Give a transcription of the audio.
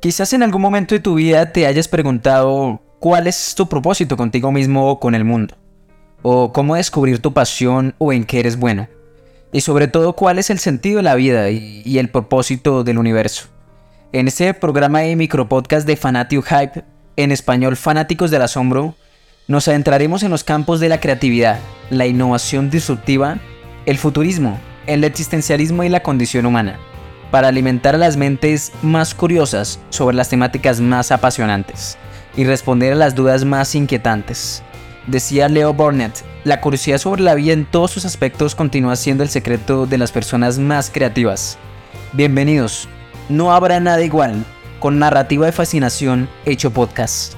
Quizás en algún momento de tu vida te hayas preguntado cuál es tu propósito contigo mismo o con el mundo, o cómo descubrir tu pasión o en qué eres bueno, y sobre todo cuál es el sentido de la vida y, el propósito del universo. En este programa de micropodcast de Fanatio Hype, en español Fanáticos del Asombro, nos adentraremos en los campos de la creatividad, la innovación disruptiva, el futurismo, el existencialismo y la condición humana para alimentar a las mentes más curiosas sobre las temáticas más apasionantes y responder a las dudas más inquietantes. Decía Leo Burnett, la curiosidad sobre la vida en todos sus aspectos continúa siendo el secreto de las personas más creativas. Bienvenidos, no habrá nada igual, con narrativa de fascinación hecho podcast.